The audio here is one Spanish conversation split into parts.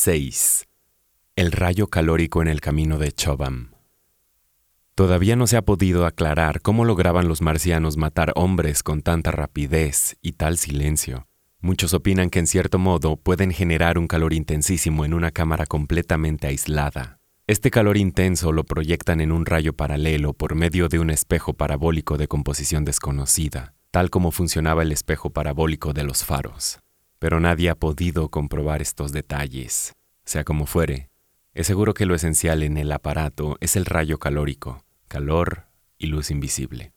6. El rayo calórico en el camino de Chobham. Todavía no se ha podido aclarar cómo lograban los marcianos matar hombres con tanta rapidez y tal silencio. Muchos opinan que en cierto modo pueden generar un calor intensísimo en una cámara completamente aislada. Este calor intenso lo proyectan en un rayo paralelo por medio de un espejo parabólico de composición desconocida, tal como funcionaba el espejo parabólico de los faros. Pero nadie ha podido comprobar estos detalles. Sea como fuere, es seguro que lo esencial en el aparato es el rayo calórico, calor y luz invisible.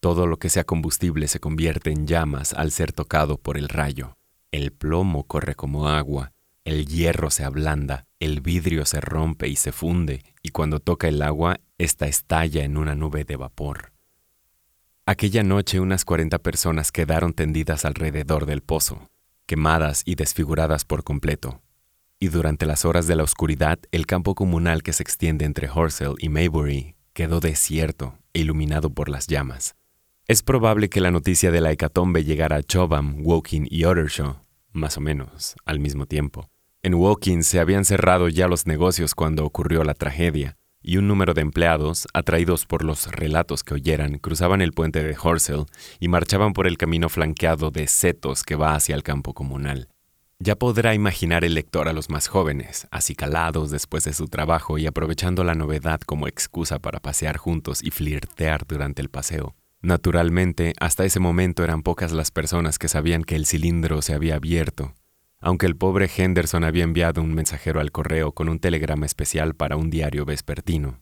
Todo lo que sea combustible se convierte en llamas al ser tocado por el rayo. El plomo corre como agua, el hierro se ablanda, el vidrio se rompe y se funde, y cuando toca el agua, ésta estalla en una nube de vapor. Aquella noche unas cuarenta personas quedaron tendidas alrededor del pozo, quemadas y desfiguradas por completo, y durante las horas de la oscuridad el campo comunal que se extiende entre Horsell y Maybury quedó desierto e iluminado por las llamas. Es probable que la noticia de la hecatombe llegara a Chobham, Woking y Ottershaw, más o menos, al mismo tiempo. En Woking se habían cerrado ya los negocios cuando ocurrió la tragedia, y un número de empleados, atraídos por los relatos que oyeran, cruzaban el puente de Horsell y marchaban por el camino flanqueado de setos que va hacia el campo comunal. Ya podrá imaginar el lector a los más jóvenes, acicalados después de su trabajo y aprovechando la novedad como excusa para pasear juntos y flirtear durante el paseo. Naturalmente, hasta ese momento eran pocas las personas que sabían que el cilindro se había abierto, aunque el pobre Henderson había enviado un mensajero al correo con un telegrama especial para un diario vespertino.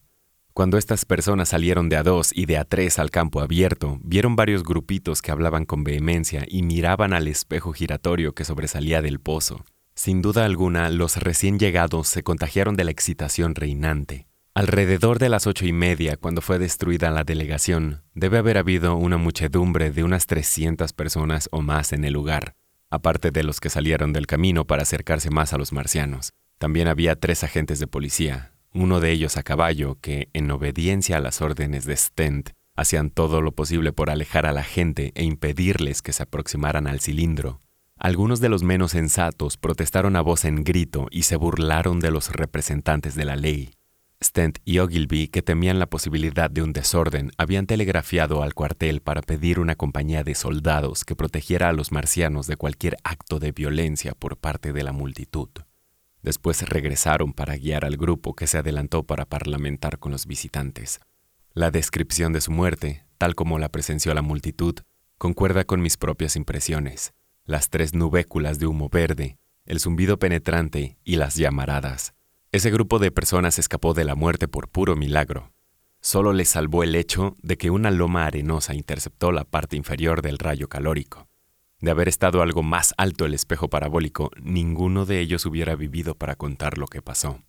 Cuando estas personas salieron de a dos y de a tres al campo abierto, vieron varios grupitos que hablaban con vehemencia y miraban al espejo giratorio que sobresalía del pozo. Sin duda alguna, los recién llegados se contagiaron de la excitación reinante. Alrededor de las ocho y media, cuando fue destruida la delegación, debe haber habido una muchedumbre de unas trescientas personas o más en el lugar, aparte de los que salieron del camino para acercarse más a los marcianos. También había tres agentes de policía, uno de ellos a caballo, que, en obediencia a las órdenes de Stent, hacían todo lo posible por alejar a la gente e impedirles que se aproximaran al cilindro. Algunos de los menos sensatos protestaron a voz en grito y se burlaron de los representantes de la ley. Stent y Ogilvy, que temían la posibilidad de un desorden, habían telegrafiado al cuartel para pedir una compañía de soldados que protegiera a los marcianos de cualquier acto de violencia por parte de la multitud. Después regresaron para guiar al grupo que se adelantó para parlamentar con los visitantes. La descripción de su muerte, tal como la presenció la multitud, concuerda con mis propias impresiones. Las tres nubéculas de humo verde, el zumbido penetrante y las llamaradas. Ese grupo de personas escapó de la muerte por puro milagro. Solo les salvó el hecho de que una loma arenosa interceptó la parte inferior del rayo calórico. De haber estado algo más alto el espejo parabólico, ninguno de ellos hubiera vivido para contar lo que pasó.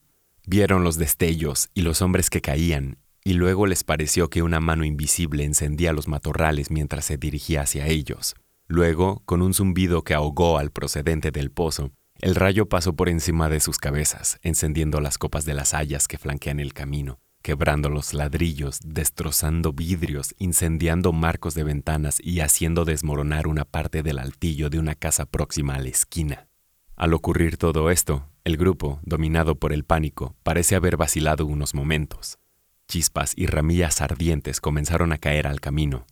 Vieron los destellos y los hombres que caían, y luego les pareció que una mano invisible encendía los matorrales mientras se dirigía hacia ellos. Luego, con un zumbido que ahogó al procedente del pozo, el rayo pasó por encima de sus cabezas, encendiendo las copas de las hayas que flanquean el camino quebrando los ladrillos, destrozando vidrios, incendiando marcos de ventanas y haciendo desmoronar una parte del altillo de una casa próxima a la esquina. Al ocurrir todo esto, el grupo, dominado por el pánico, parece haber vacilado unos momentos. Chispas y ramillas ardientes comenzaron a caer al camino.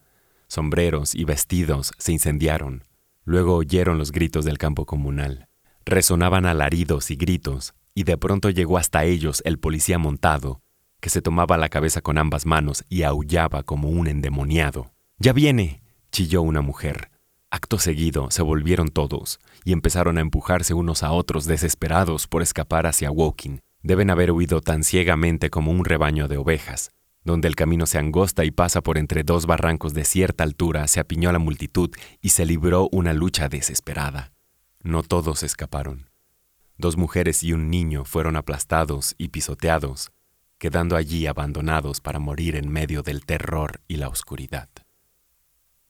Sombreros y vestidos se incendiaron. Luego oyeron los gritos del campo comunal. Resonaban alaridos y gritos, y de pronto llegó hasta ellos el policía montado, que se tomaba la cabeza con ambas manos y aullaba como un endemoniado. ¡Ya viene! chilló una mujer. Acto seguido se volvieron todos y empezaron a empujarse unos a otros desesperados por escapar hacia Woking. Deben haber huido tan ciegamente como un rebaño de ovejas. Donde el camino se angosta y pasa por entre dos barrancos de cierta altura, se apiñó la multitud y se libró una lucha desesperada. No todos escaparon. Dos mujeres y un niño fueron aplastados y pisoteados, quedando allí abandonados para morir en medio del terror y la oscuridad.